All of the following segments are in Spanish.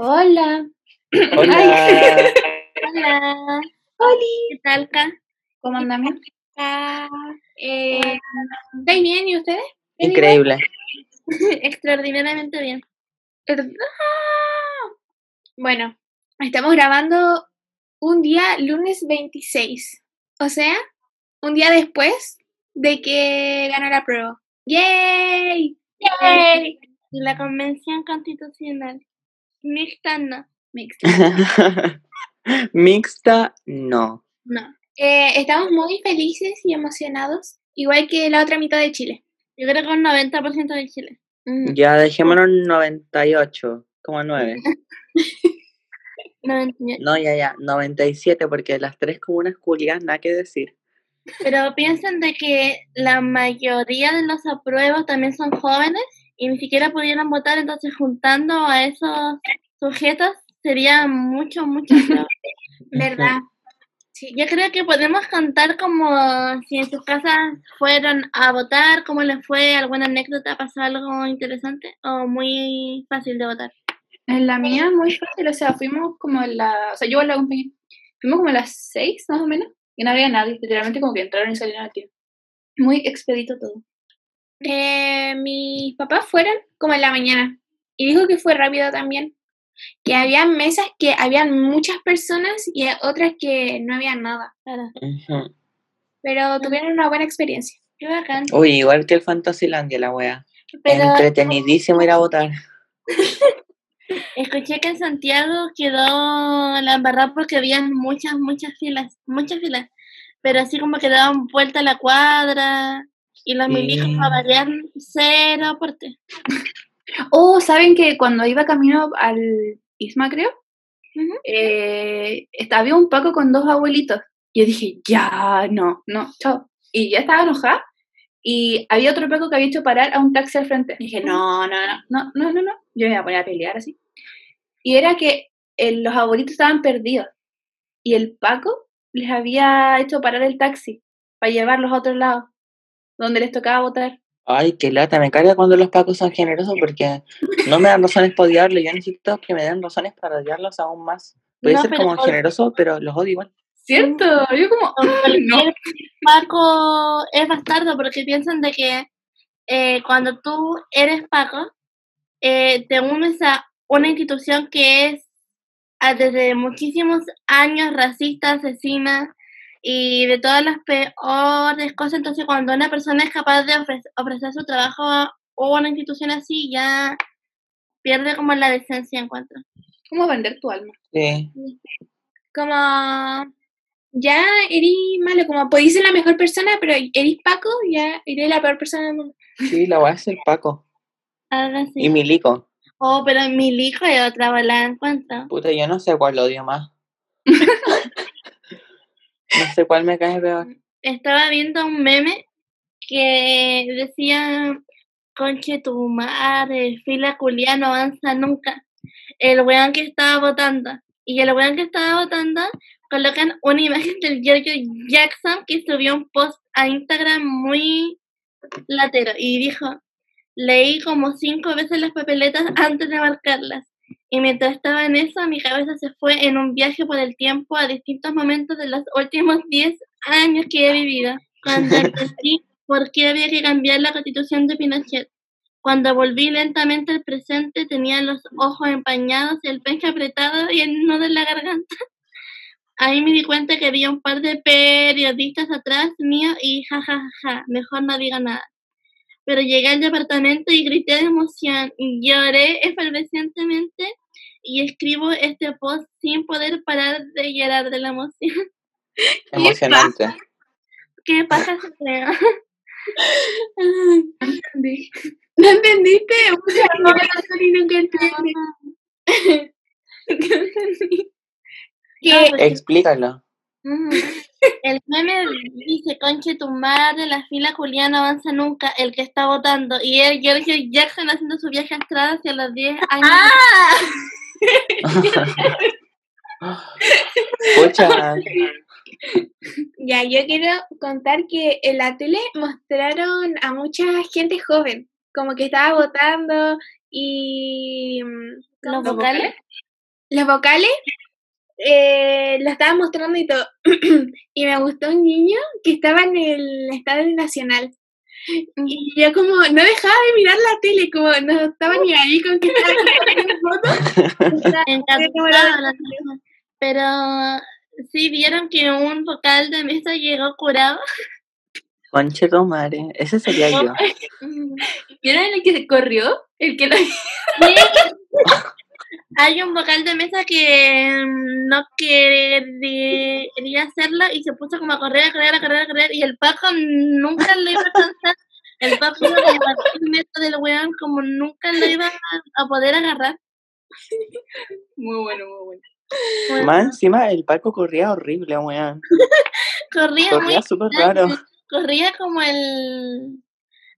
Hola. Hola. Hola. Oli. ¿Qué tal, Ka? ¿Cómo andamos? Ah, eh, ¿Estáis bien y ustedes? ¿Bien Increíble. extraordinariamente bien. igual? Bueno, estamos grabando un día lunes 26. O sea, un día después de que ganó la prueba. ¡Yay! ¡Yay! La convención constitucional. Mixta no. Mixta. Mixta, no. No. Eh, estamos muy felices y emocionados, igual que la otra mitad de Chile. Yo creo que un 90% de Chile. Mm. Ya dejémonos 98,9. 98. No, ya, ya, 97, porque las tres comunas culias, nada que decir. Pero piensen de que la mayoría de los apruebos también son jóvenes y ni siquiera pudieron votar, entonces juntando a esos sujetos sería mucho, mucho peor. ¿Verdad? Sí, yo creo que podemos contar como si en sus casas fueron a votar, cómo les fue, alguna anécdota, pasó algo interesante o muy fácil de votar. En la mía, muy fácil, o sea, fuimos como en la. O sea, yo la acompañé. Fuimos como a las seis, más o menos, y no había nadie. Literalmente, como que entraron y salieron al tiro. Muy expedito todo. Eh, mis papás fueron como en la mañana. Y dijo que fue rápido también. Que había mesas que habían muchas personas y otras que no había nada. Claro. Ujú. Pero tuvieron una buena experiencia. Qué bacán. Uy, igual que el Fantasylandia, la wea. Pero Entretenidísimo ir a votar. escuché que en Santiago quedó la embarrada porque había muchas, muchas filas, muchas filas. Pero así como que daban vuelta a la cuadra y los Sí. milijos a variar cero aporte. Oh, ¿saben que cuando iba camino al Isma, creo? Eh, esta- había un Paco con dos abuelitos. Y yo dije, ya, no, no, chao. Y ya estaba enojada. Y había otro Paco que había hecho parar a un taxi al frente. Y dije, no, no, no, no, no, no, no. Yo me iba a poner a pelear así. Y era que eh, los abuelitos estaban perdidos. Y el Paco les había hecho parar el taxi para llevarlos a otro lado, donde les tocaba votar. Ay, qué lata, me carga cuando los pacos son generosos porque no me dan razones para odiarlos. Yo necesito que me den razones para odiarlos aún más. Puede No, ser como generoso, pero los odio igual. ¿Cierto? Yo como, no. Paco es bastardo porque piensan de que eh, cuando tú eres Paco, eh, te unes a una institución que es ah, desde muchísimos años racista, asesina y de todas las peores cosas. Entonces, cuando una persona es capaz de ofre- ofrecer su trabajo a una institución así, ya pierde como la decencia, encuentro. ¿Cómo vender tu alma? Sí. como ya eres malo, como podéis ser la mejor persona, pero eres Paco, ya eres la peor persona del mundo. Sí, la voy a hacer Paco. Algo así. Y Milico. Oh, pero en mi hijo hay otra bola encuentro. Puta, yo no sé cuál odio más. no sé cuál me cae peor. Estaba viendo un meme que decía, conche tu madre, fila culia no avanza nunca. El weón que estaba votando. Y el weón que estaba votando colocan una imagen del Giorgio Jackson que subió un post a Instagram muy latero y dijo, leí como cinco veces las papeletas antes de marcarlas. Y mientras estaba en eso, mi cabeza se fue en un viaje por el tiempo a distintos momentos de los últimos 10 años que he vivido. Cuando entendí por qué había que cambiar la constitución de Pinochet. Cuando volví lentamente al presente, tenía los ojos empañados, el pecho apretado y el nudo en la garganta. Ahí me di cuenta que había un par de periodistas atrás mío y jajajaja, ja, ja, mejor no digo nada. Pero llegué al departamento y grité de emoción, lloré efervescentemente y escribo este post sin poder parar de llorar de la emoción. Emocionante. ¿Qué pasa, creo? No entendí. ¿No entendiste? Pucha, no, no, nunca entendí. ¿Qué Explícalo. El meme dice, conche tu madre, la fila Julián avanza nunca, el que está votando. Y él, Giorgio Jackson haciendo su viaje astral hacia los 10 años. Pucha, Ya, yo quiero contar que en la tele mostraron a mucha gente joven, como que estaba votando y... mm, ¿Los vocales? Los vocales eh, lo estaba mostrando y todo. y me gustó un niño que estaba en el Estadio Nacional. Y yo como no dejaba de mirar la tele, como no estaba ni ahí con que estaba en foto. Encantado la tele. Pero sí vieron que un vocal de mesa llegó curado. Conche tu madre, ese sería yo. ¿Vieron el que se corrió? El que lo... Hay un vocal de mesa que mm, no quería hacerlo y se puso como a correr, a correr, a correr, a correr y el Paco nunca le iba a alcanzar. El Paco iba a el metro del weón como nunca lo iba a poder agarrar. Muy bueno, muy bueno. Bueno, Más encima el Paco corría horrible, weón. corría, muy Corría súper raro. corría como el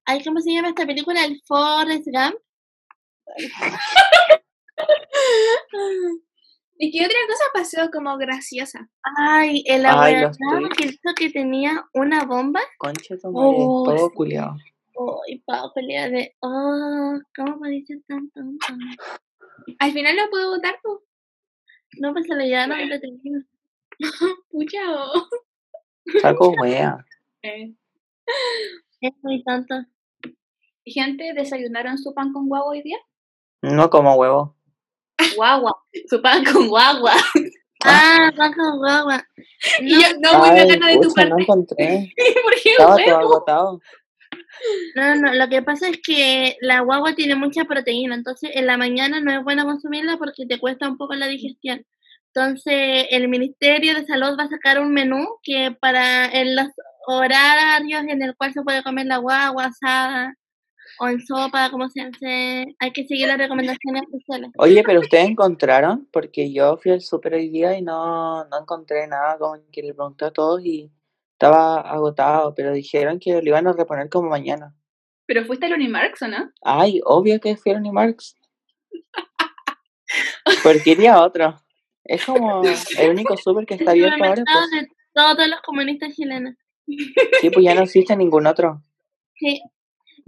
ay cómo se llama esta película el Forrest Gump ¿Y qué otra cosa pasó como graciosa? ay el los tweets. que hizo que tenía una bomba Conche tu madre, Oh, todo sí. culiado. ay pa pelea de oh cómo puede ser tan tonto Al final lo puedo votar, no pues se le llevaron detenido Pucha, oh. Saco wea. Eh, es muy tonto Gente, ¿desayunaron su pan con guagua hoy día? No como huevo. Guagua. Su pan con guagua. ah Paco guagua Y yo, no, muy de tu parte. no encontré. ¿Por qué Estaba todo huevo? agotado. No, no, lo que pasa es que la guagua tiene mucha proteína, entonces en la mañana no es bueno consumirla porque te cuesta un poco la digestión. Entonces el Ministerio de Salud va a sacar un menú que para en los horarios en el cual se puede comer la guagua asada o en sopa, como se hace, hay que seguir las recomendaciones. Oye, pero ustedes encontraron, porque yo fui al súper hoy día y no, no encontré nada, como que le pregunté a todos y estaba agotado, pero dijeron que lo iban a reponer como mañana. ¿Pero fuiste al Unimarx o no? Ay, obvio que fui a Unimarx. Porque iría otro. Es como el único súper que está abierto ahora, pues. de todos los comunistas chilenos. Sí, pues ya no existe ningún otro. Sí.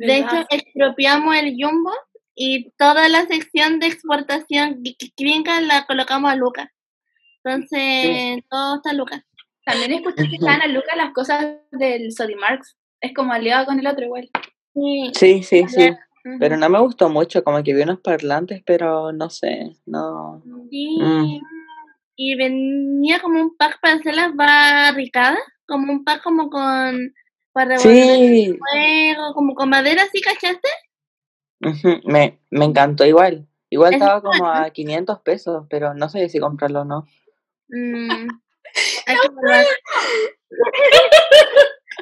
De hecho, expropiamos el Jumbo y toda la sección de exportación gringa la colocamos a Lucas. Entonces, todo está a Lucas. También escuché que estaban a Lucas las cosas del Sodimarx. Es como aliado con el otro igual. Sí. Sí, sí. Pero no me gustó mucho, como que vi unos parlantes, pero no sé, no. Sí. Mm. Y venía como un pack para hacer las barricadas, como un pack como con para revolver Sí, el fuego, como con madera, ¿sí cachaste? me, me encantó igual. Igual Es estaba como a 500 pesos, pero no sé si comprarlo o no. Mm. Hay que.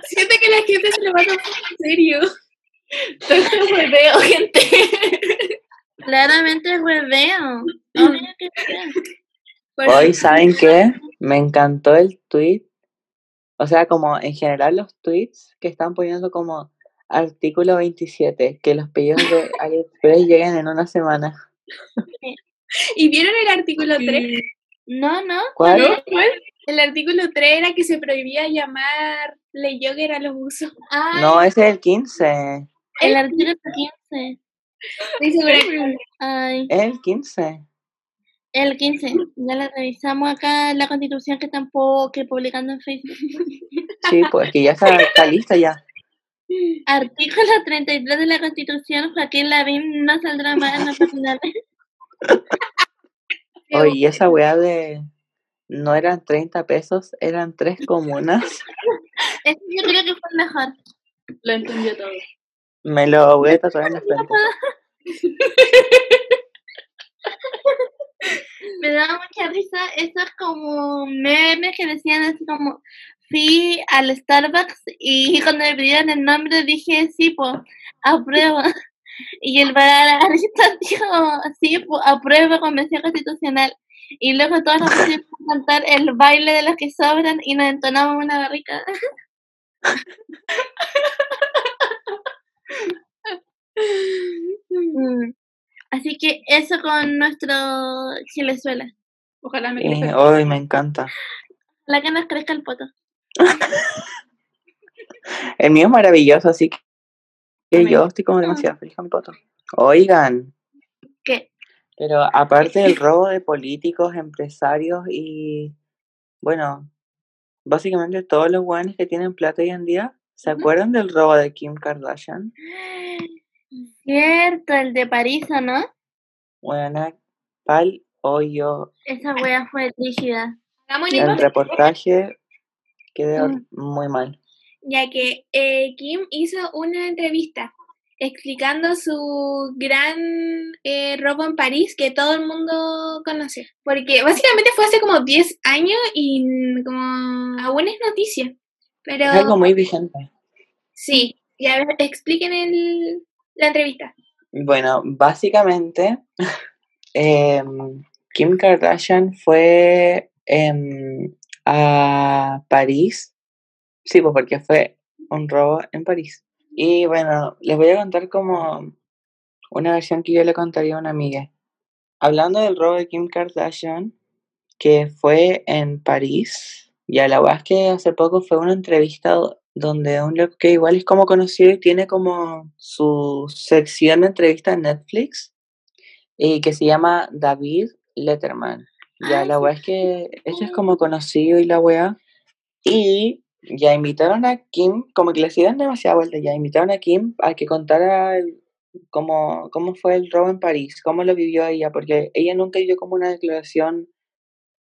Siento que la gente se lo va a tomar en serio. Tanto hueveo, gente. Claramente es hueveo. Por- Hoy, ¿saben qué? Me encantó el tweet. O sea, como en general los tweets que están poniendo como artículo 27, que los pedidos de AliExpress lleguen en una semana. ¿Y vieron el artículo 3? No, no. ¿Cuál? ¿No? ¿Cuál? El artículo 3 era que se prohibía llamarle jogger a los buzos. Ay, No, ese es el 15. el artículo 15. Estoy segura que Ay, Es el 15. El 15. Ya la revisamos acá en la constitución que po- que publicando en Facebook. Sí, pues que ya está, está lista ya. Artículo 33 de la constitución, Joaquín Lavín no saldrá más en la página web. Oye, y esa weá de no eran 30 pesos, eran tres comunas. Eso yo creo que fue el mejor. Lo entendió todo. Me lo voy a tatuar en la frente. Me daba mucha risa esos como memes que decían así como fui al Starbucks y cuando me pidieron el nombre dije sí, pues, apruebo. Y el barista dijo sí, pues, apruebo convención constitucional. Y luego todos nos pusimos a cantar el baile de los que sobran y nos entonamos una barrica. Mm. Así que eso con nuestro Chilezuela. Ojalá me crezca. hoy me encanta. La que nos crezca el poto. El mío es maravilloso, así que que Amén. yo estoy como demasiado feliz con mi poto. Oigan, ¿Qué? Pero aparte del robo de políticos, empresarios y, bueno, básicamente todos los guanes que tienen plata hoy en día, ¿se acuerdan del robo de Kim Kardashian? Cierto, el de París, ¿o ¿no? Bueno, pal hoyo. Esa wea fue rígida. El reportaje quedó Mm. muy mal. ya que eh, Kim hizo una entrevista explicando su gran eh, robo en París que todo el mundo conoce. Porque básicamente fue hace como 10 años y mm, como aún es noticia. Pero Es algo muy vigente. sí, ya ver, expliquen el, la entrevista. Bueno, básicamente, em, Kim Kardashian fue em, a París. Sí, pues porque fue un robo en París. Y bueno, les voy a contar como una versión que yo le contaría a una amiga. Hablando del robo de Kim Kardashian, que fue en París, ya la verdad es que hace poco fue una entrevista donde un loco que igual es como conocido y tiene como su sección de entrevista en Netflix y que se llama David Letterman. Ya Ah, la weá es que este es como conocido y la weá. Y ya invitaron a Kim, como que le hicieron demasiada vuelta, ya invitaron a Kim a que contara el- cómo, cómo fue el robo en París, cómo lo vivió ella, porque ella nunca dio como una declaración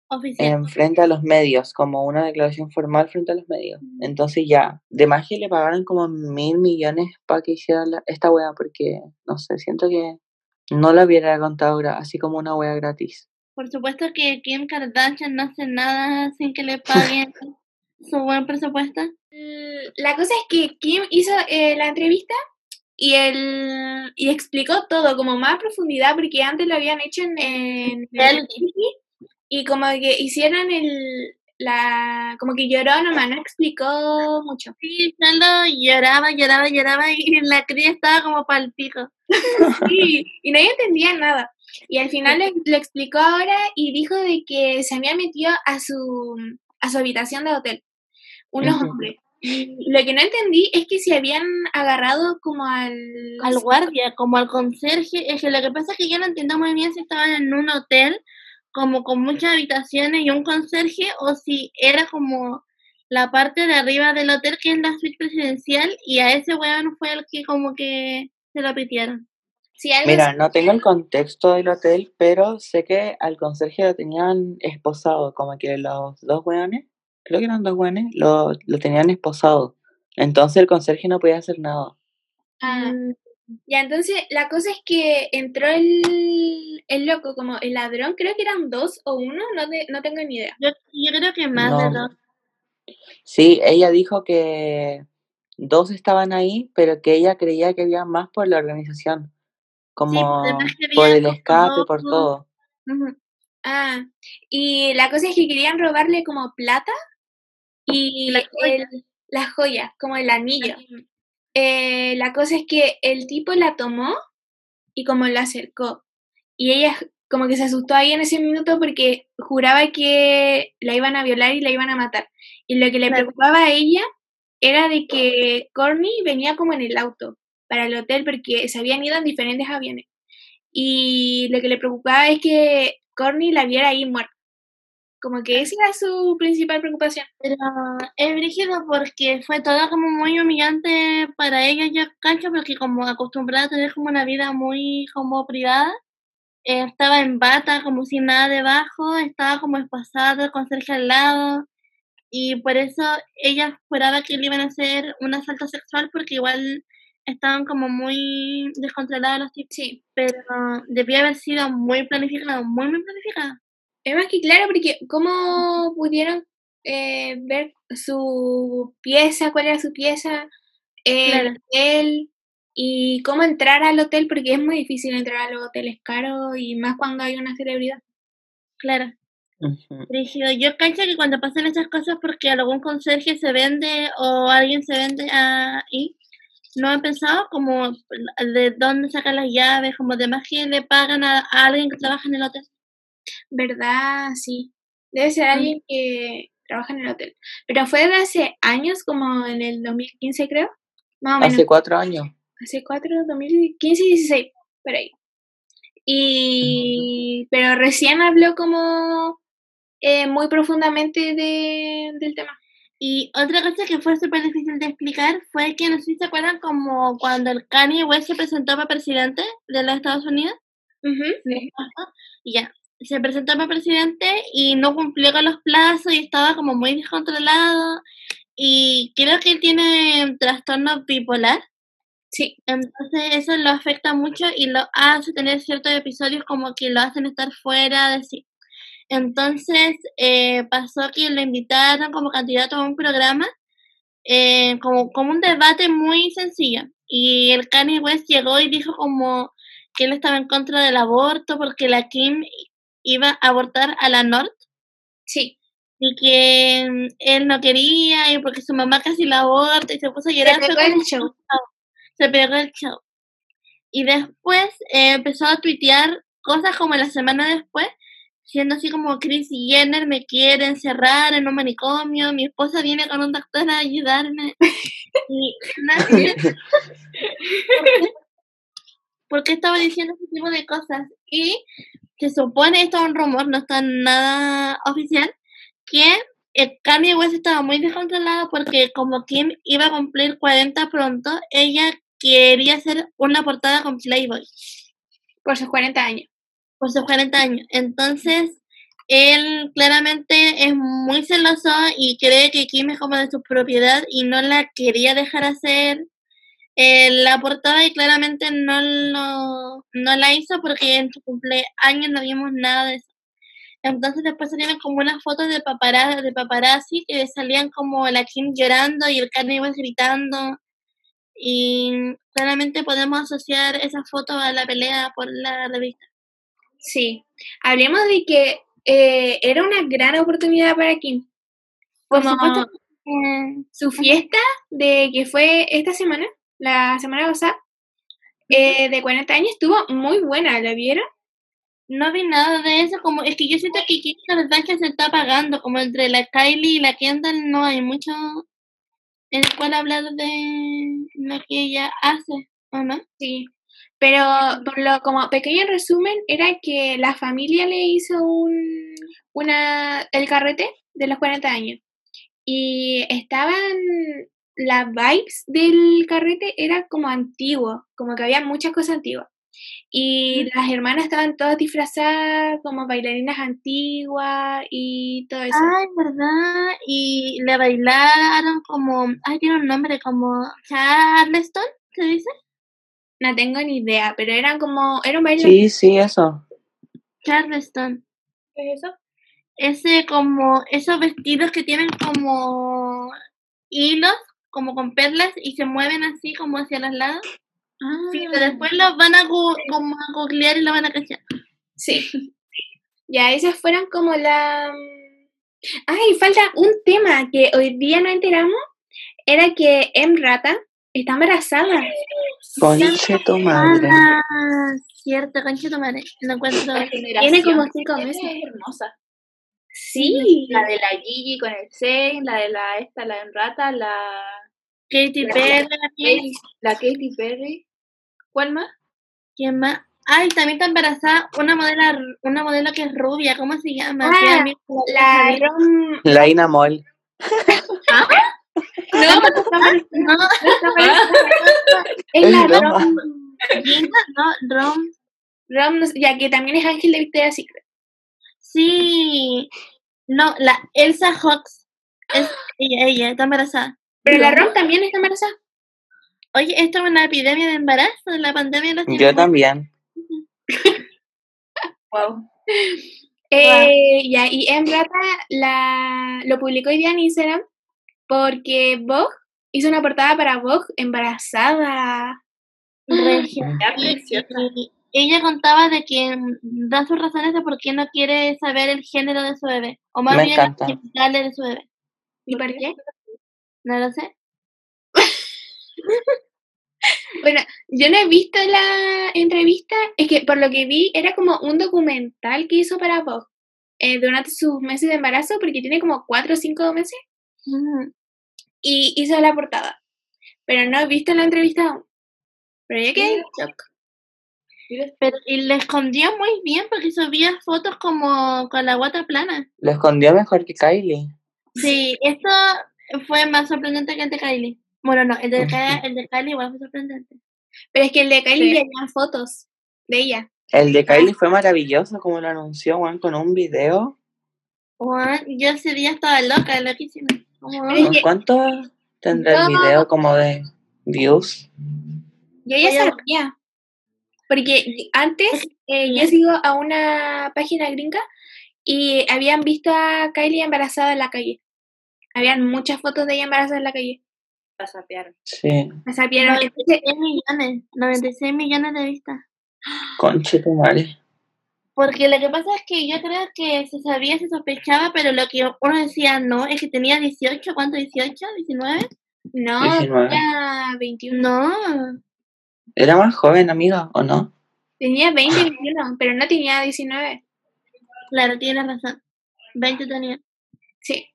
Oficial. en frente a los medios, como una declaración formal frente a los medios. Ujú. Entonces ya, de más que le pagaron como mil millones para que hiciera la- esta wea, porque no sé, siento que no lo hubiera contado así como una wea gratis. Por supuesto que Kim Kardashian no hace nada sin que le paguen su buen presupuesto. Mm, La cosa es que Kim hizo eh, la entrevista y él y explicó todo como más profundidad porque antes lo habían hecho en, en Reality. Y como que hicieron el la como que lloró nomás, no explicó mucho. Sí, solo lloraba, lloraba, lloraba y la cría estaba como pal pico. Sí, y nadie entendía nada. Y al final le, le explicó ahora y dijo de que se había metido a su a su habitación de hotel unos hombres. Y lo que no entendí es que se habían agarrado como al Al guardia, como al conserje. Es que lo que pasa es que yo no entiendo muy bien si estaban en un hotel como con muchas habitaciones y un conserje o si era como la parte de arriba del hotel que es la suite presidencial y a ese weón fue el que como que se lo pitearon. Mira, no tengo el contexto del hotel, pero sé que al conserje lo tenían esposado, como que los dos weones, creo que eran dos weones, lo, lo tenían esposado. Entonces el conserje no podía hacer nada. Ah, Mm, ya, entonces la cosa es que entró el, el loco, como el ladrón, creo que eran dos o uno, no, te- no tengo ni idea. Yo, yo creo que más de No. dos. Sí, ella dijo que dos estaban ahí, pero que ella creía que había más por la organización, como por el como escape, por todo. Ah, y la cosa es que querían robarle como plata y La joya. el- las joyas, como el anillo. Eh, la cosa es que el tipo la tomó y como la acercó. Y ella como que se asustó ahí en ese minuto porque juraba que la iban a violar y la iban a matar. Y lo que le preocupaba a ella era de que Courtney venía como en el auto para el hotel porque se habían ido en diferentes aviones. Y lo que le preocupaba es que Courtney la viera ahí muerta. Como que esa era su principal preocupación. Pero es brígido porque fue todo como muy humillante para ella, yo cacho, porque como acostumbrada a tener como una vida muy como privada, eh, estaba en bata, como sin nada debajo, estaba como espasada, con Sergio al lado, y por eso ella esperaba que le iban a hacer un asalto sexual porque igual estaban como muy descontrolados los tipos, Sí. pero debía haber sido muy planificado, muy, muy planificado. Es más que claro, porque ¿cómo pudieron eh, ver su pieza, cuál era su pieza, Claro. el hotel y cómo entrar al hotel? Porque es muy difícil entrar a los hoteles caros y más cuando hay una celebridad. Claro. Rígido. Yo cacho que cuando pasan esas cosas porque algún conserje se vende o alguien se vende ahí, no he pensado como de dónde sacan las llaves, como de más que le pagan a, a alguien que trabaja en el hotel. ¿Verdad? Sí. Debe ser alguien que trabaja en el hotel. Pero fue de hace años, como en el 2015 creo. Más o menos. Hace cuatro años. hace cuatro, 2015 y 16, por ahí. Y, pero recién habló como eh, muy profundamente de, del tema. Y otra cosa que fue súper difícil de explicar fue que no sé si se acuerdan como cuando el Kanye West se presentó para presidente de los Estados Unidos. Y ya, se presentó para presidente y no cumplió con los plazos y estaba como muy descontrolado. Y creo que él tiene trastorno bipolar. Sí. Entonces eso lo afecta mucho y lo hace tener ciertos episodios como que lo hacen estar fuera de sí. Entonces eh, pasó que lo invitaron como candidato a un programa, eh, como, como un debate muy sencillo. Y el Kanye West llegó y dijo como que él estaba en contra del aborto porque la Kim iba a abortar a la North. Sí. Y que mm, él no quería, y porque su mamá casi la aborta y se puso a llorar. Se pegó el show. Se pegó el show. Y después eh, empezó a tuitear cosas como la semana después, siendo así como Chris Jenner me quiere encerrar en un manicomio, mi esposa viene con un doctor a ayudarme. y nadie... ¿Por qué estaba diciendo ese tipo de cosas? Y se supone, esto es un rumor, no está nada oficial, que el Kanye West estaba muy descontrolado porque como Kim iba a cumplir 40 pronto, ella quería hacer una portada con Playboy. Por sus 40 años. Por sus 40 años. Entonces, él claramente es muy celoso y cree que Kim es como de su propiedad y no la quería dejar hacer eh, la portada y claramente no, lo, no la hizo porque en su cumpleaños no vimos nada de eso. Entonces después salieron como unas fotos de paparazzi, de paparazzi que salían como la Kim llorando y el Kanye West gritando. Y claramente podemos asociar esa foto a la pelea por la revista. Sí. Hablemos de que eh, era una gran oportunidad para Kim. Por Como supuesto, eh, su fiesta de que fue esta semana, la semana pasada, eh, de 40 años, estuvo muy buena, ¿la vieron? no vi nada de eso, como es que yo siento que Kardashian se está apagando, como entre la Kylie y la Kendall no hay mucho en el cual hablar de lo que ella hace, ¿o no? Sí. Pero por lo como pequeño resumen era que la familia le hizo un una el carrete de los 40 años y estaban las vibes del carrete era como antiguo, como que había muchas cosas antiguas. Y las hermanas estaban todas disfrazadas como bailarinas antiguas y todo eso. Ay, ¿verdad? Y le bailaron como, ay, tiene un nombre como Charleston, ¿se dice? No tengo ni idea, pero eran como, era un baile. Sí, sí, eso. Charleston. ¿Qué es eso? Ese como, esos vestidos que tienen como hilos, como con perlas y se mueven así como hacia los lados. Sí, Ah. pero después los van a, como a googlear y lo van a cachar. Sí. Ya, esas fueron como la... Ay, falta un tema que hoy día no enteramos. Era que M. Rata está embarazada. Conche tu madre. Ah, cierto, concha tu madre. Lo encuentro. Tiene como cinco meses. Es hermosa. Sí. La de la Gigi con el Zayn, la de la esta, la Enrata, la, Katy La- Perry. Katy- la Katy Perry. ¿Cuál más? ¿Quién más? Ay, también está embarazada una modelo, una modelo que es rubia, ¿cómo se llama? Ah, La Rom... La Inamol. No, No, es la Es broma. Rom... No, Rom. Rom, no sé, ya que también es Ángel de Victoria's Secret. Sí. No, la Elsa Hawks. Es ella, ella, está embarazada. Pero la. Rom también está embarazada. Oye, esto es una epidemia de embarazo, la pandemia de los Yo tiempos. también. Wow. Eh, ya, y M. Rata la, lo publicó hoy día en Instagram porque Vogue hizo una portada para Vogue embarazada. Regia. Y- y ella contaba de que mm, da sus razones de por qué no quiere saber el género de su bebé, o más Me bien encanta. los genitales de su bebé. ¿Y por qué? No lo sé. Bueno, yo no he visto la entrevista, es que por lo que vi era como un documental que hizo para Vogue eh, durante sus meses de embarazo, porque tiene como cuatro o cinco meses, y hizo la portada. Pero no he visto la entrevista aún. Pero yo quedé en shock. Pero, y le escondió muy bien porque subía fotos como con la guata plana. Lo escondió mejor que Kylie. Sí, esto fue más sorprendente que el de Kylie. Bueno, no, el de, Ka- el de Kylie igual fue sorprendente. Pero es que el de Kylie Sí. tenía fotos de ella. El de Kylie fue maravilloso, como lo anunció, Juan, con un video. Juan, yo ese día estaba loca, loquísima. Que- ¿Cuánto tendrá el video como de views? Yo ya sabía. Porque antes eh, yo sigo a una página gringa y habían visto a Kylie embarazada en la calle. Habían muchas fotos de ella embarazada en la calle. La sapearon. Sí, sabieron. Entonces, 96 millones, 96 millones de vistas. conche tu madre. Porque lo que pasa es que yo creo que se sabía, se sospechaba, pero lo que uno decía no, es que tenía 18, ¿cuánto? ¿18? ¿19? no, 19. tenía 21. No, Era más joven, amiga, ¿o no? Tenía 20, 21, pero no tenía 19. claro, tienes razón. 20 tenía. Sí.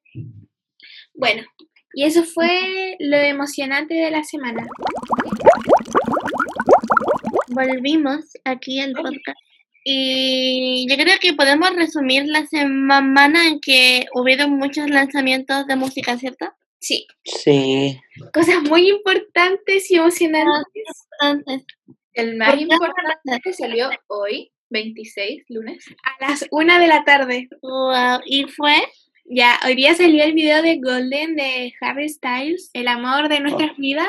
Bueno, y eso fue lo emocionante de la semana. Volvimos aquí al podcast. Y yo creo que podemos resumir la semana en que hubieron muchos lanzamientos de música, ¿cierto? Sí, Sí. cosas muy importantes y emocionantes. Antes. El más ¿Por qué importante salió hoy, 26, lunes. A las 1 de la tarde. Wow. Y fue Ya, hoy día salió el video de Golden de Harry Styles, El amor de nuestras vidas,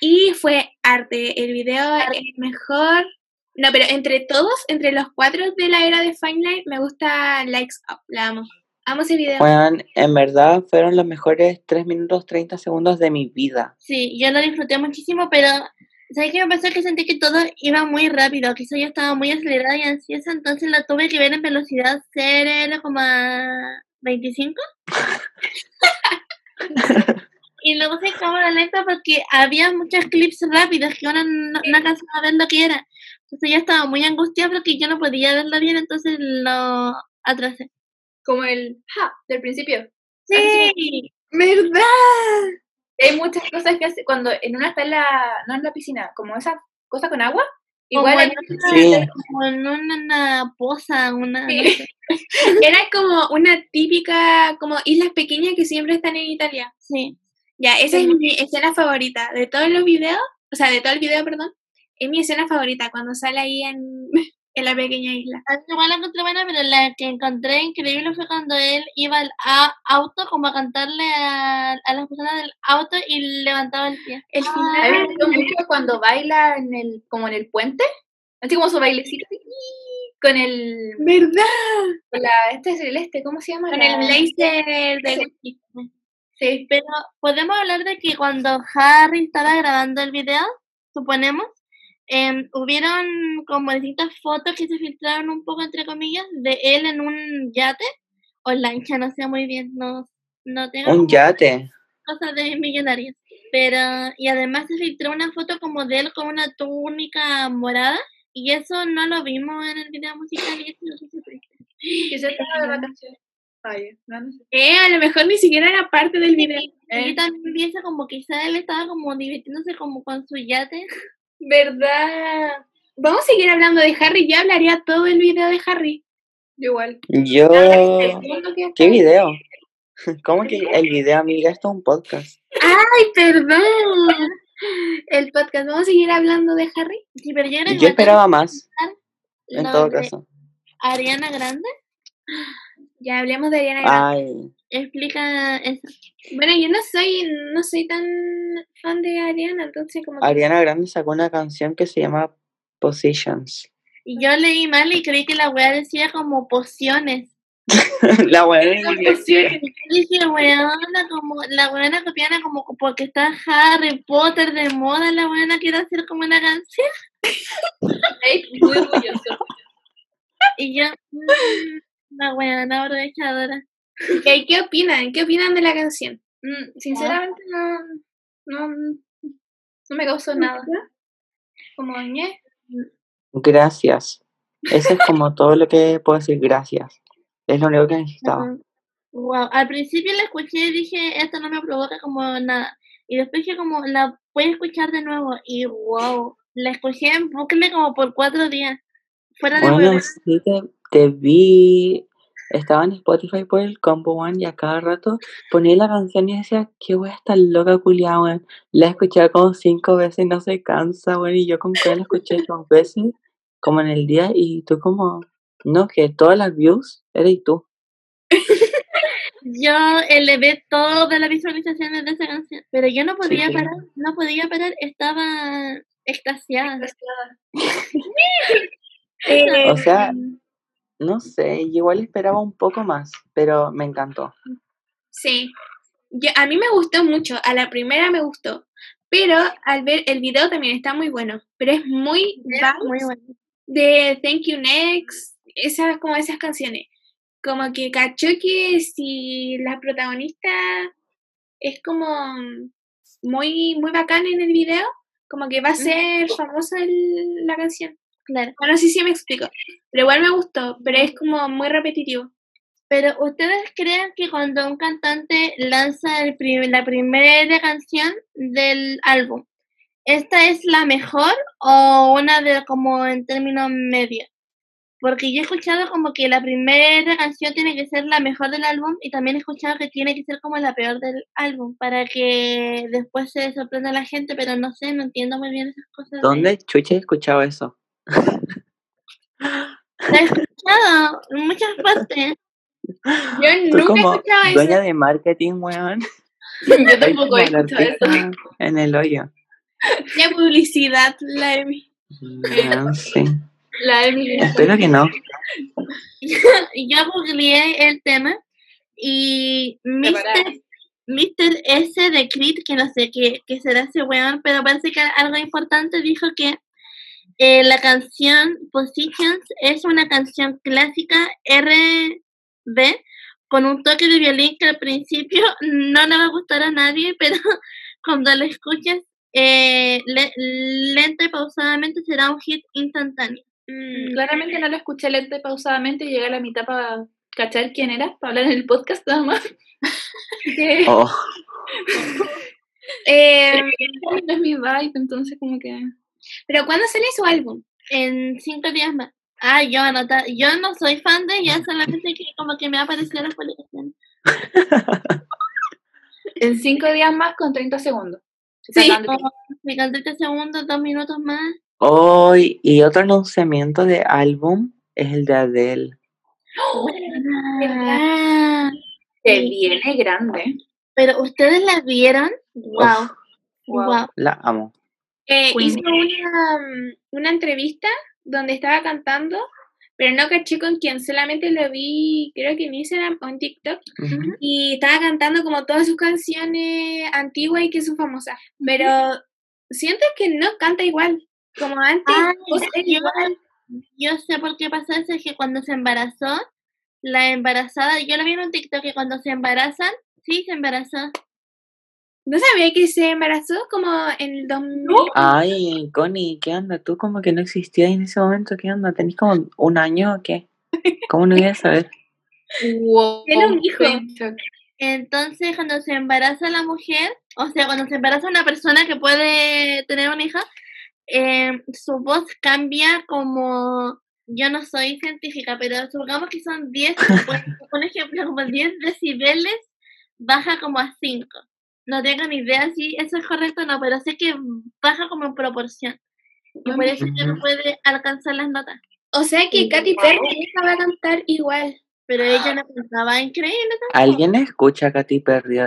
y fue arte. El video el mejor. No, pero entre todos, entre los cuatro de la era de Fine Line, me gusta Likes Up, la amo. Amo ese video. Juan, en verdad fueron los mejores 3 minutos 30 segundos de mi vida. Sí, yo lo disfruté muchísimo, pero ¿sabes qué me pasó? Que sentí que todo iba muy rápido, quizá yo estaba muy acelerada y ansiosa, entonces la tuve que ver en velocidad 0,25. y luego se cámara lenta porque había muchos clips rápidos que ahora no, no alcanzaba a ver lo que era. Entonces yo estaba muy angustiada porque yo no podía verlo bien, entonces lo atrasé. Como el ja del principio. Sí, ¿Verdad? Hay muchas cosas que hace cuando en una está en la, no en la piscina, como esa cosa con agua. Como Igual Sí. como en una poza, una... Sí. no sé. Era como una típica, como islas pequeñas que siempre están en Italia. Sí. Ya, esa es mi escena favorita de todos los videos, o sea, de todo el video, perdón. Es mi escena favorita cuando sale ahí en, en la pequeña isla. Igual la encontré buena, pero la que encontré increíble fue cuando él iba al auto como a cantarle a, a las personas del auto y levantaba el pie. El final. gustó mucho cuando baila en el, como en el puente, así como su bailecito, con el, ¿Verdad? con la, este celeste, ¿cómo se llama? Con La- el blazer de Sí. Sí, Pero podemos hablar de que cuando Harry estaba grabando el video, suponemos, em, hubieron como distintas fotos que se filtraron un poco, entre comillas, de él en un yate o lancha, no sé muy bien, no, no tengo Un yate. cosas de millonarios. Pero, y además se filtró una foto como de él con una túnica morada, y eso no lo vimos en el video musical y eso quizás estaba de vacaciones. Ay, no, no sé. Eh, a lo mejor ni siquiera era parte del video. Y yo también pienso como quizá él estaba como divirtiéndose como con su yate. ¿Verdad? Vamos a seguir hablando de Harry. Yo hablaría todo el video de Harry. Yo igual. Yo... ¿Qué video? ¿Cómo que el video, amiga? Esto es un podcast. ¡Ay, perdón! El podcast. ¿Vamos a seguir hablando de Harry? Sí, pero yo esperaba más, en todo caso. Ariana Grande Ya hablemos de Ariana Grande. Ay, explica eso. Bueno, yo no soy, no soy tan fan de Ariana, entonces como que- Ariana Grande sacó una canción que se llama Positions. Y yo leí mal y creí que la weá decía como pociones. La buena en inglés. Dije, weona, como, la weona copiana como porque está Harry Potter de moda, la weona quiere hacer como una canción. Ey, muy orgulloso. Y yo, la weona aprovechadora. Ok, ¿Qué opinan? ¿Qué opinan de la canción? Mm, Sinceramente no, no, no me causó nada. Como ñe. Gracias. Eso es como todo lo que puedo decir, gracias. Es lo único que necesitaba. Wow, al principio la escuché y dije, esto no me provoca como nada. Y después dije como, la voy a escuchar de nuevo y wow, La escuché en bucle como por cuatro días. Fuera de Bueno, sí te vi, estaba en Spotify por el Combo One y a cada rato ponía la canción y decía, qué wea está loca culiada, weón. La he escuchado como cinco veces y no se cansa, weón, y yo con que la escuché dos veces, como en el día, y tú como, no, que todas las views eres tú. Yo elevé todas las visualizaciones de esa canción, pero yo no podía sí. parar, no podía parar, estaba extasiada. Eh, O sea, no sé, yo igual esperaba un poco más, pero me encantó. Sí. Yo, a mí me gustó mucho, a la primera me gustó, pero al ver el video también está muy bueno, pero es muy muy bueno. de Thank You Next, esas como esas canciones. Como que cachó que si la protagonista es como muy muy bacana en el video, como que va a ser famosa el- la canción. Claro. Bueno, sí, sí me explico. Pero igual me gustó, pero es como muy repetitivo. Pero ¿ustedes creen que cuando un cantante lanza el prim- la primera canción del álbum, esta es la mejor o una de como en términos medios? Porque yo he escuchado como que la primera canción tiene que ser la mejor del álbum y también he escuchado que tiene que ser como la peor del álbum para que después se sorprenda la gente, pero no sé, no entiendo muy bien esas cosas. de- ¿Dónde chucha he escuchado eso? La he escuchado en muchas partes. Yo Tú nunca he como escuchado eso. dueña de marketing, weón. Yo tampoco he la escuchado eso. En el hoyo. Ya publicidad, la Emi. No sé. La Emily. Espero que no. yo googleé el tema y. Mr. Mr. S de Creed, que no sé qué, qué será ese weón, pero parece que algo importante dijo que eh, la canción Positions es una canción clásica RB con un toque de violín que al principio no le va a gustar a nadie, pero cuando la escuchas eh, le- lenta y pausadamente será un hit instantáneo. Mm, Claramente no lo escuché lento y pausadamente y llegué a la mitad para cachar quién era, para hablar en el podcast nada más. Que Oh, eh, no es mi vibe, entonces como que... pero ¿cuándo sale su álbum? en cinco días más. Ah, yo anota, yo no soy fan de ella, solamente que como que me ha aparecido las publicaciones. En cinco días más con 30 segundos. Se Sí. Me canté este segundos, dos minutos más. Hoy, y otro anunciamiento de álbum es el de Adele. Ah, Se Sí. viene grande. pero ustedes la vieron, wow, Wow. wow. La amo. Eh, hizo una, mm, una entrevista donde estaba cantando, pero no caché con quién, solamente lo vi, creo que en Instagram o en TikTok, y estaba cantando como todas sus canciones antiguas y que son famosas, pero siento que no canta igual, como antes. Ah, o sea, yo, igual. yo sé por qué pasó eso, es que cuando se embarazó, la embarazada, yo lo vi en un TikTok que cuando se embarazan, sí, se embarazó. ¿No sabía que se embarazó como en el 2000? Ay, Connie, ¿qué onda? Tú como que no existías en ese momento, ¿qué onda? ¿Tenés como un año o qué? ¿Cómo no ibas a saber? Wow. Tiene un hijo. Entonces, cuando se embaraza la mujer, o sea, cuando se embaraza una persona que puede tener un hijo, eh, su voz cambia como, yo no soy científica, pero supongamos que son 10, por, por ejemplo, como 10 decibeles, baja como a 5. No tengo ni idea si eso es correcto o no, pero sé que baja como en proporción. Y por eso ya no puede alcanzar las notas. O sea que Katy Perry nunca va a cantar igual. Pero ella no cantaba increíble. ¿Alguien escucha a Katy Perry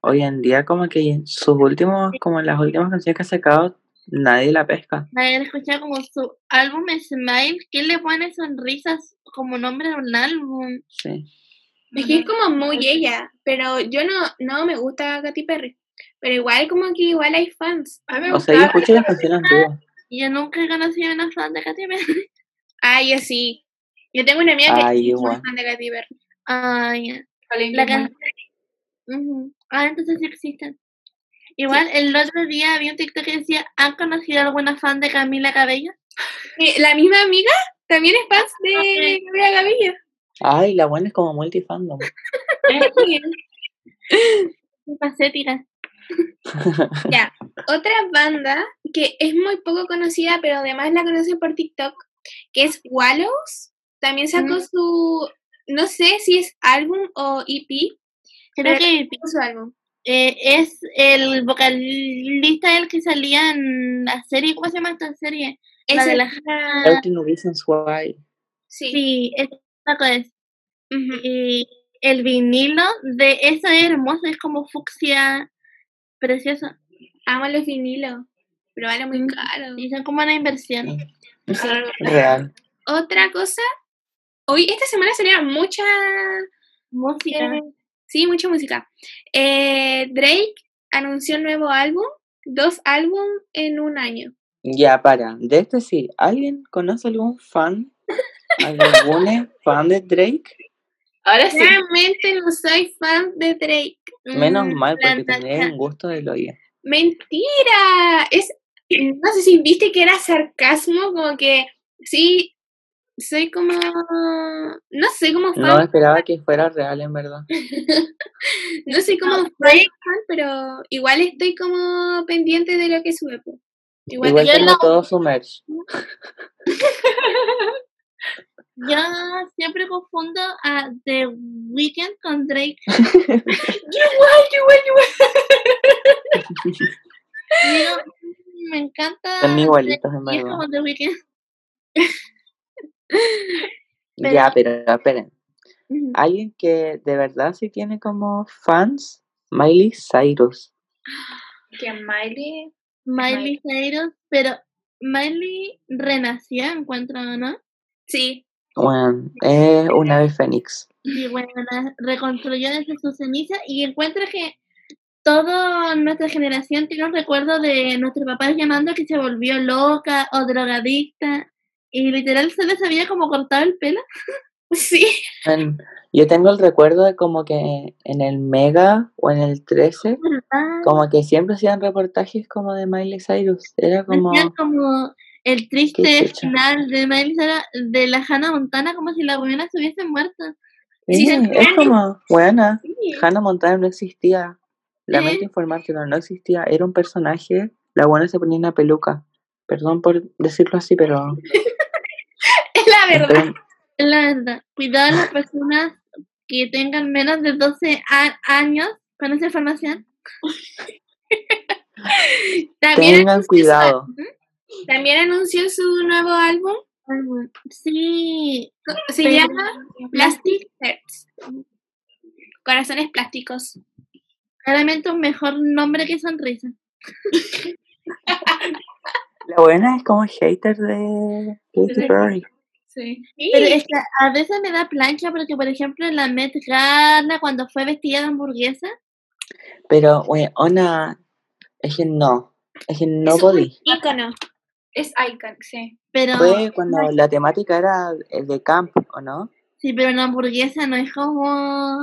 hoy- en día? Como que en sus últimos, como las últimas canciones que ha sacado, nadie la pesca. Haber escuchado como su álbum Smile, que le pone sonrisas como nombre de un álbum. Sí. Es que es como muy ella, pero yo no, no me gusta Katy Perry. Pero igual como que igual hay fans. A mí me O sea, yo escucho las canciones antiguas. Yo nunca he conocido a una fan de Katy Perry. Ah, yo sí. Yo tengo una amiga que Ay, es fan de Katy Perry. Ah, ya. Vale, La que es muy- can- Ujú. Ah, entonces sí existen. Igual, el otro día había un TikTok que decía, ¿han conocido alguna fan de Camila Cabello? La misma amiga también es fan de Gabriela Gaviria. Ay, la buena es como multifandom. Facética. Ya, otra banda que es muy poco conocida, pero además la conocen por TikTok, que es Wallows. También sacó Mm. su, no sé si es álbum o EP, Creo que su álbum. eh, es el vocalista del que salía en la serie, ¿cómo se llama esta serie? La de la era- 13 Reasons Why. sí. Sí, es Y el vinilo de eso es hermoso, es como fucsia precioso. Amo los vinilos, pero vale muy caro. Y son como una inversión. Real. Otra cosa, hoy, esta semana salieron mucha, Música. eh, sí, mucha música. Eh, Drake anunció un nuevo álbum, dos álbumes en un año. Ya, para. De este sí. ¿Alguien conoce algún fan? ¿Algún fan de Drake? Ahora sí. Realmente no soy fan de Drake. Menos Mm, mal, porque Nacha. un gusto de oído. Mentira, es, no sé si viste que era sarcasmo, como que sí, soy como, no sé cómo fan, No esperaba que fuera real, en verdad. no como No, fan, pero igual estoy como pendiente de lo que sube. Igual, Igual tengo no- todo su merch. Yo siempre confundo a The Weeknd con Drake. igual, igual, igual. Digo, "Mm, me encanta. Son Drake", igualitos, en es verdad. como The Weeknd. Ya, pero esperen. Alguien que de verdad sí tiene como fans, Miley Cyrus. Que Miley. Miley Cyrus, pero Miley renació, encuentro, ¿no? Sí, Bueno, es una ave fénix. Y bueno, la reconstruyó desde su ceniza y encuentro que toda nuestra generación tiene un recuerdo de nuestro papá llamando que se volvió loca o drogadicta y literal se les había como cortado el pelo. sí, yo tengo el recuerdo de como que en el Mega o en el 13, ¿verdad? como que siempre hacían reportajes como de Miley Cyrus. Era como el triste final de Miley de la Hannah Montana como si la ruina se hubiese muerto. Sí, Sí, se es como, buena. sí. Hannah Montana no existía. Lamento Sí. informarte, no, no existía. Era un personaje. La buena se ponía una peluca. Perdón por decirlo así, pero. es la verdad. Es la verdad. Cuidado a las personas que tengan menos de 12 a- años con esa información. También, tengan cuidado. También anunció su nuevo álbum, Sí. se pero- llama Plastic Hearts. Corazones plásticos. Claramente un mejor nombre que sonrisa. La buena es como hater de Katy Perry. Sí. Pero es que a veces me da plancha porque, por ejemplo, en la Met Gala, cuando fue vestida de hamburguesa, Pero, weona, es que no. Es que no Es un podí. ícono. Es Icon, sí. pero Fue cuando la temática era el de camp, ¿o no? sí, pero una hamburguesa no es como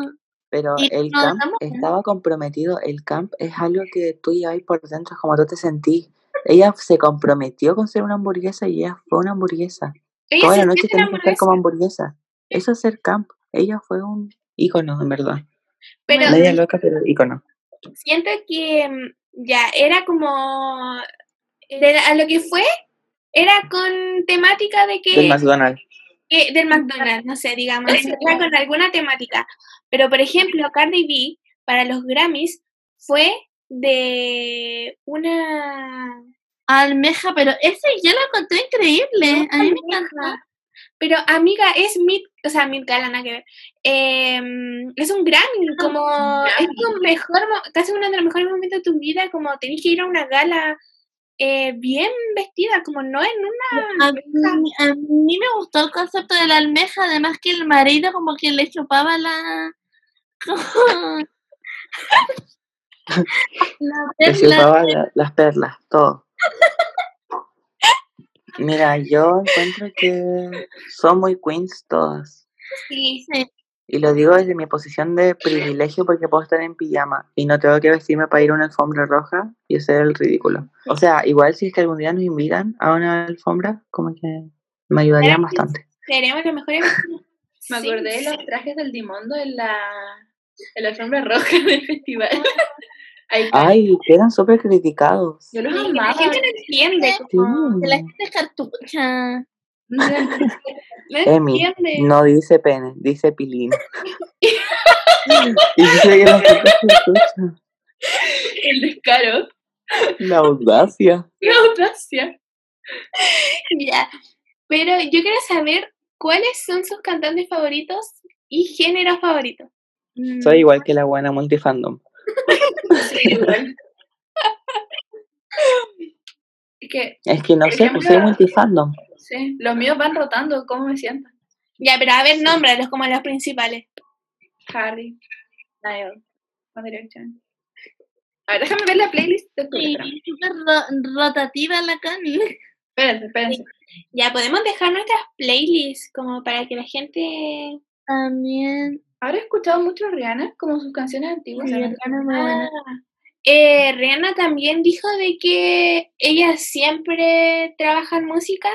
Pero Y el no, camp estamos- estaba comprometido. El camp es algo que tú llevas por dentro, es como tú te sentís. Ella se comprometió con ser una hamburguesa y ella fue una hamburguesa. Ella Toda la noche tenés que estar como hamburguesa. Eso es ser camp. Ella fue un ícono, en verdad. Pero Media loca, pero ícono. siento que mm, ya era como de la- a lo que fue era con temática de que Del McDonald's. que- del McDonald's, no sé, digamos, era con alguna temática. Pero por ejemplo, Cardi B para los Grammys fue de una almeja, pero ese yo lo encontré increíble. A mí me. Pero amiga, es mid, o sea, mid gala, nada que ver. Em, es un Grammy, como es tu mejor, mo- casi uno de los mejores momentos de tu vida, como tenés que ir a una gala eh, bien vestida, como no en una A mí, a mí me gustó el concepto de la almeja, además que el marido como que le chupaba la... Le chupaba la- las perlas, todo. Mira, yo encuentro que son muy queens todas. sí, Sí, Y lo digo desde mi posición de privilegio porque puedo estar en pijama y no tengo que vestirme para ir a una alfombra roja y hacer el ridículo. O sea, igual si es que algún día nos invitan a una alfombra, como que me ayudarían bastante. seremos los mejores. Me Sí, acordé de sí. los trajes del Dimondo en la, en la alfombra roja del festival. Ay, que eran súper criticados. yo los Y la amaba. gente no entiende. Sí. La gente cartucha. No Emi, entiende. no dice pene, dice pilín. y dice que. El descaro. La audacia. La audacia. Ya. Pero yo quiero saber cuáles son sus cantantes favoritos y géneros favoritos. Mm, Soy igual que la buena multifandom. Sí, igual. Es que, Es que no sé, pues soy multifandom. Sí, los míos van rotando, ¿cómo me siento? Ya, pero a ver, nómbralos como los principales. Harry, Niall, One Direction. A ver, déjame ver la playlist de Sí, súper ro- rotativa la Cani. Espérense, espérense. Ya, podemos dejar nuestras playlists como para que la gente... También. Ahora he escuchado mucho a Rihanna, como sus canciones antiguas. Rihanna es muy buena. Ah. Eh, Rihanna también dijo de que ella siempre trabaja en música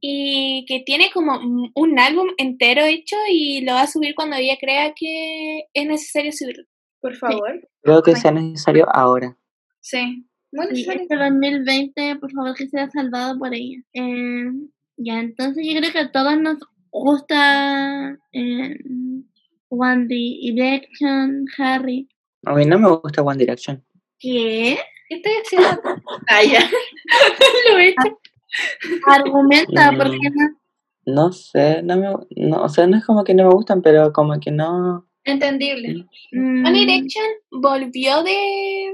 y que tiene como un- álbum entero hecho y lo va a subir cuando ella crea que es necesario subirlo. Por favor. Creo que sea necesario ahora. Sí. Muy Sí, este 2020, por favor, que sea salvado por ella. Eh, ya, entonces yo creo que a todos nos gusta eh, One Direction, Harry. A mí no me gusta One Direction. ¿Qué? ¿Qué estoy haciendo? Ah, ya. Lo he hecho. Argumenta, Mm. ¿por qué no? No sé, no me, no, o sea, no es como que no me gustan, pero como que no. Entendible. Mm, One Direction volvió de...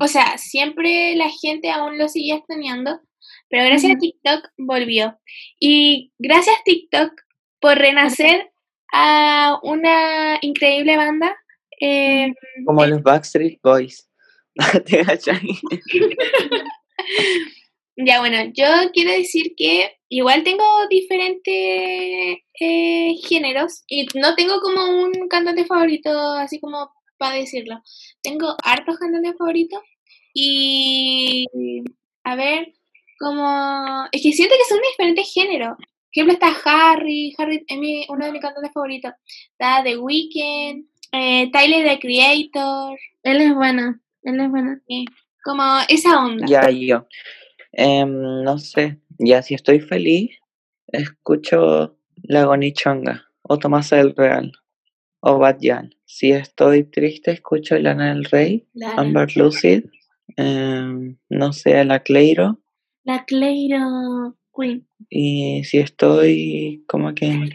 O sea, siempre la gente aún lo sigue extrañando, pero gracias a. TikTok volvió. Y gracias TikTok por renacer a una increíble banda. eh, Como los Backstreet Boys. Ya, bueno, yo quiero decir que igual tengo diferentes eh, géneros y no tengo como un cantante favorito, así como para decirlo. Tengo hartos cantantes favoritos y, a ver, como... Es que siento que son de diferentes géneros. Por ejemplo, está Harry, Harry es mi- uno de mis cantantes favoritos. Está The Weeknd, eh, Tyler, The Creator, Él es bueno, él es bueno. como esa onda. Ya yo. Em, no sé. Ya si estoy feliz, escucho La Gonichonga o Tomasa del Real o Bad Yan. Si estoy triste, escucho Lana del Rey. Amber Lucid, em, no sé, la Cleiro. La Cleiro Queen. Y si estoy como que,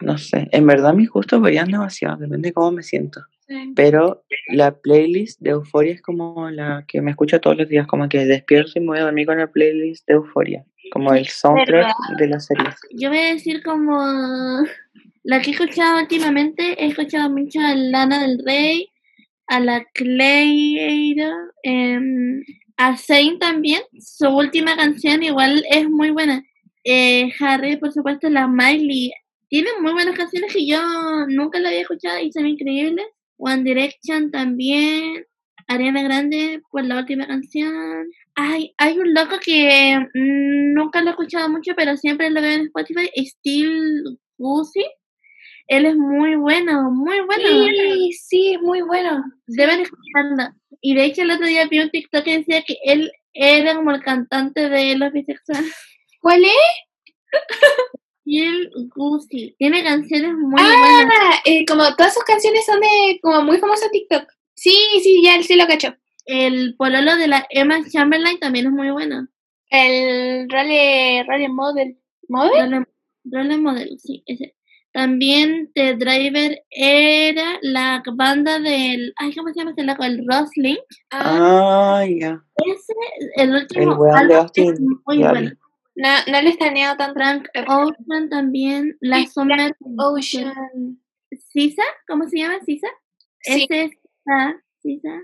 no sé, en verdad mis gustos varían demasiado, depende de cómo me siento. Sí. Pero la playlist de Euforia es como la que me escucho todos los días, como que despierto y me voy a dormir con la playlist de Euforia, como el soundtrack de la serie. Yo voy a decir como la que he escuchado últimamente, he escuchado mucho a Lana del Rey, a la Cleiro, em, a Zayn también. Su última canción igual es muy buena. Eh, Harry, por supuesto, la Miley. Tiene muy buenas canciones que yo nunca la había escuchado y son increíbles. One Direction también. Ariana Grande por la última canción. Ay, hay un loco que mm, nunca lo he escuchado mucho, pero siempre lo veo en Spotify, Steel Goosey. Él es muy bueno, muy bueno. Sí, sí, es muy bueno. Deben escucharlo. Y de hecho el otro día vi un TikTok que decía que él era como el cantante de los bisexuales. ¿Cuál es? Steel Goosey. Tiene canciones muy buenas. Ah, eh, como todas sus canciones son de como muy famosas TikTok. Sí, sí, ya sí lo cacho. El pololo de la Emma Chamberlain también es muy bueno. El role, role model. ¿Model? Role, Role Model, sí, ese. También The Driver era la banda del. Ay, ¿cómo se llama ese loco? El Rosling. Ah, Ah, ya. Ese, el último. El álbum Austin, es muy ya bueno. No, no le he estaneado tanto. Frank Ocean también. La Summer. Ocean. Sisa, ¿cómo se llama? Sisa. Sí. Ese es Sisa, Sisa.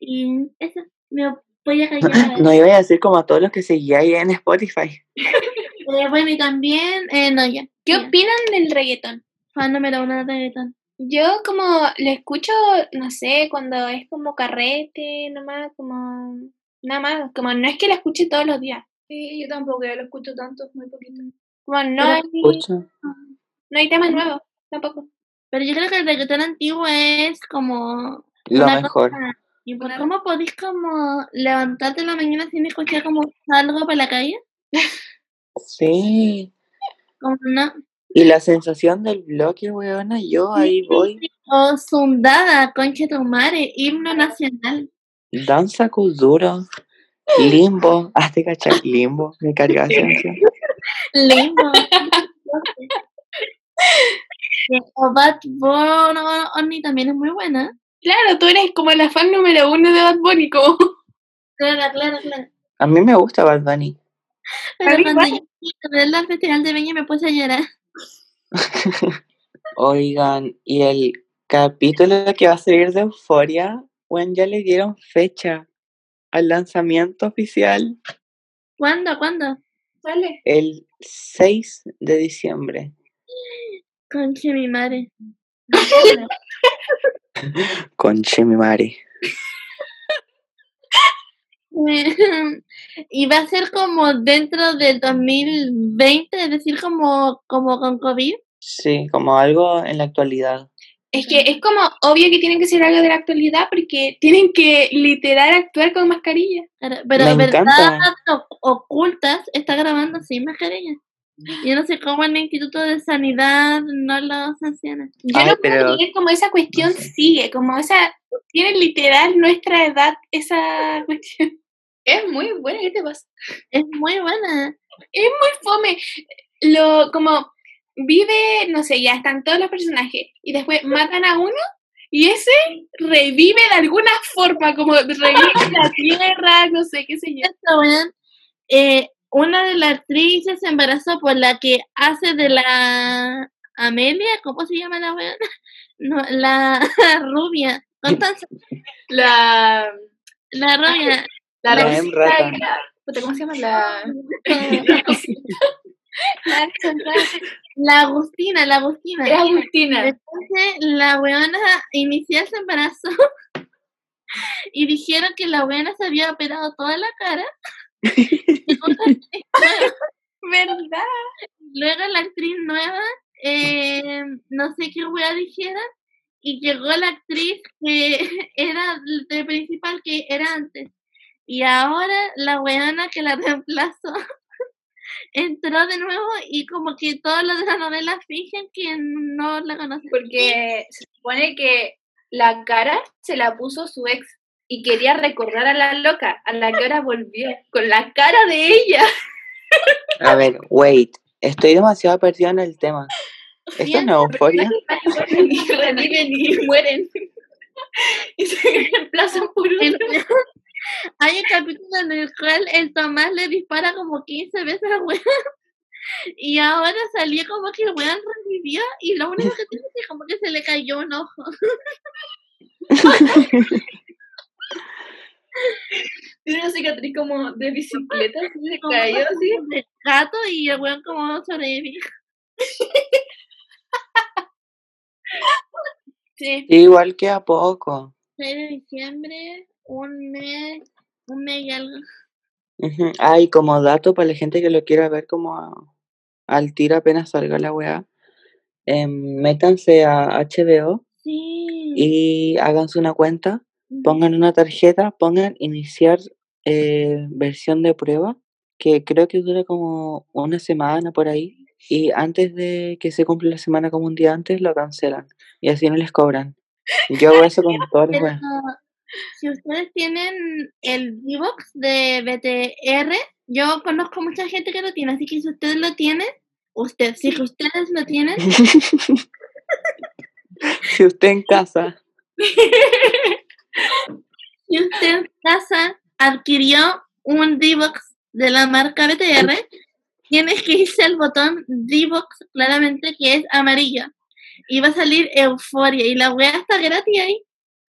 Y eso. Me voy a callar. No iba a decir como a todos los que seguía ahí en Spotify. Eh, bueno, y también. Eh, no, ya. ¿Qué ya. opinan del reggaetón? Fan número uno de reggaetón. Yo como lo escucho, no sé, cuando es como carrete, nomás, como... Nada más, como no es que lo escuche todos los días. Sí, yo tampoco, yo lo escucho tanto, muy poquito. Como no Pero hay, no hay temas nuevos, tampoco. Pero yo creo que el reggaetón antiguo es como. Lo una mejor. cosa ¿Y por Una- cómo podéis como levantarte en la mañana sin escuchar como algo por la calle? Sí. Como no. Y la sensación del bloque, weona, yo ahí voy. O Sundada, concha tu madre, himno nacional. Danza Kuduro. Limbo. Hazte cachar limbo. Me carga esa canción. Limbo. O Bad Bunny también es muy buena. Claro, tú eres como la fan número uno de Bad Bunny, como... Claro, claro, claro. A mí me gusta Bad Bunny. Pero cuando igual. yo fui al festival de Viña me puse a llorar. Oigan, y el capítulo que va a salir de Euforia, bueno, ya le dieron fecha al lanzamiento oficial ¿Cuándo? ¿Cuándo? Vale. el 6 de diciembre. Conche mi madre. Conche mi madre. y va a ser como dentro del 2020, es decir, como, como con COVID. Sí, como algo en la actualidad. Es que es como obvio que tienen que ser algo de la actualidad porque tienen que literal actuar con mascarilla. Pero Me verdad ocultas está grabando sin mascarilla. Yo no sé cómo el Instituto de Sanidad no lo sanciona. Yo Ay, no pero- creer como esa cuestión sigue, como esa, tiene literal nuestra edad esa cuestión. Es muy buena, ¿qué te pasa? Es muy buena. Es muy fome. Lo, como vive, no sé, ya están todos los personajes y después matan a uno y ese revive de alguna forma, como revive la tierra, no sé, qué sé yo. Eh, una de las actrices se embarazó por la que hace de la Amelia, ¿cómo se llama la weón? No, la rubia. Constanza, La. la rubia. La La Rosita ¿Cómo se llama? La. La Agustina, la Agustina. Era Agustina. Entonces la weona inicial se embarazó y dijeron que la weona se había operado toda la cara. ¿Verdad? Luego la actriz nueva, eh, no sé qué wea dijera, y llegó la actriz que era de principal que era antes. Y ahora la weona que la reemplazó entró de nuevo y como que todos los de la novela fingen que no la conocen. Porque se supone que la cara se la puso su ex y quería recordar a la loca, a la que ahora volvió, con la cara de ella. A ver, wait. Estoy demasiado perdida en el tema. ¿Esto no es euforia? Y reviven y mueren. Y se reemplazan por otro. Hay un capítulo en el cual el Tomás le dispara como 15 veces al weón. Y ahora salió como que el weón revivió y lo único que tiene es como que se le cayó un ojo. Tiene una cicatriz como de bicicleta, así se cayó así. De gato y el weón como sobrevivió. Sí, Igual que a poco. 6 de diciembre, un mes, un mes y algo. Ujú. Ay, como dato para la gente que lo quiera ver como a- al tiro apenas salga la weá. em, métanse a HBO Sí. y háganse una cuenta, Ujú. pongan una tarjeta, pongan iniciar eh, versión de prueba, que creo que dura como una semana por ahí, y antes de que se cumpla la semana como un día antes, lo cancelan, y así no les cobran. Yo hago eso con todas las Pero weas. Si ustedes tienen el D-Box de BTR, yo conozco mucha gente que lo tiene, así que si ustedes lo tienen, usted, si ustedes lo tienen, si usted en casa, si usted en casa adquirió un D-Box de la marca BTR, tienes que irse al botón D-Box, claramente, que es amarillo. Y va a salir Euforia. Y la wea está gratis ahí.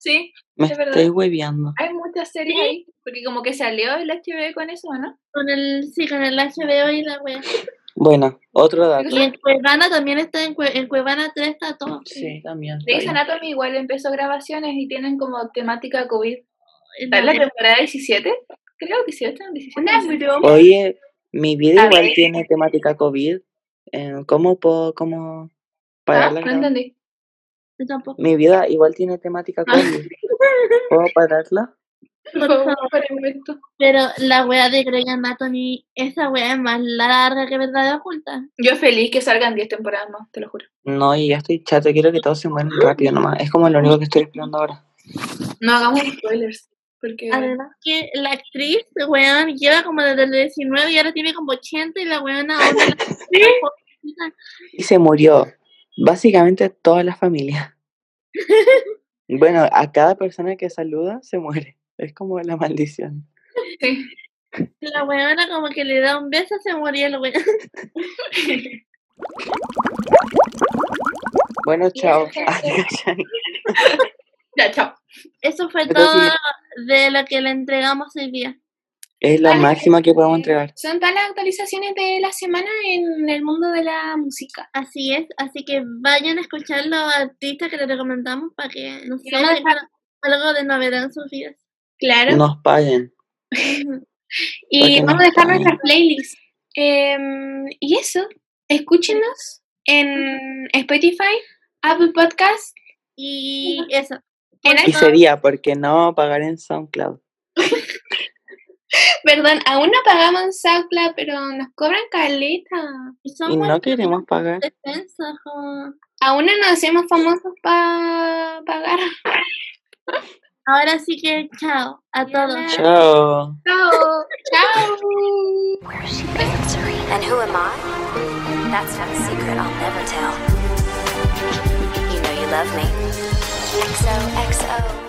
Sí, me Es estoy hueviando. hay muchas series ahí. Porque como que salió el HBO con eso, ¿no? Con el, sí, con el HBO y la wea. Bueno, otro dato. Y en Cuevana también está, en, Cue- en Cuevana 3 está todo. Sí, también. Grey's. Anatomy igual empezó grabaciones y tienen como temática COVID. La ¿Está en la wea. temporada 17? Creo 18, 17. Una no sé. broma. Oye, mi vida A igual ver. tiene temática COVID. Eh, ¿Cómo puedo, cómo ¿Ah? parar la No entendí. Yo tampoco. Mi vida igual tiene temática Ah. COVID. ¿Puedo pararla? Por favor. Pero la wea de Grey Anatomy, esa wea es más larga que verdad oculta. Yo feliz que salgan 10 temporadas más, te lo juro. No, y ya estoy chato, quiero que todos se mueran rápido nomás. Es como lo único que estoy esperando ahora. No hagamos spoilers. Porque Además que la actriz, weón, lleva como desde el 19 y ahora tiene como 80 y la weona ahora Y se murió básicamente toda la familia. Bueno, a cada persona que saluda se muere. Es como la maldición. sí. La weona como que le da un beso, se murió el weón. Bueno, chao. Ya, chao. Eso fue Pero todo sí. de lo que le entregamos hoy día. Es lo máximo que podemos entregar. Son todas las actualizaciones de la semana en el mundo de la música. Así es, así que vayan a escuchar los artistas que les recomendamos para que no sé, Y vamos a dejar- tengan algo de novedad en sus vidas. Claro. Nos paguen. Y vamos no a dejar nuestras playlists. Em, y eso, escúchenos en Spotify, Apple Podcasts. Y eso. En Y sería porque no pagar en SoundCloud. Perdón, aún no pagamos SoundCloud, pero nos cobran caleta. Y no queremos pagar. defensas, como- Aún no nos hacemos famosos para pagar. Ahora sí que chao a todos. Chao. Chao. Chao. And who am I? That's not a secret I'll never tell. You know you love me. XOXO.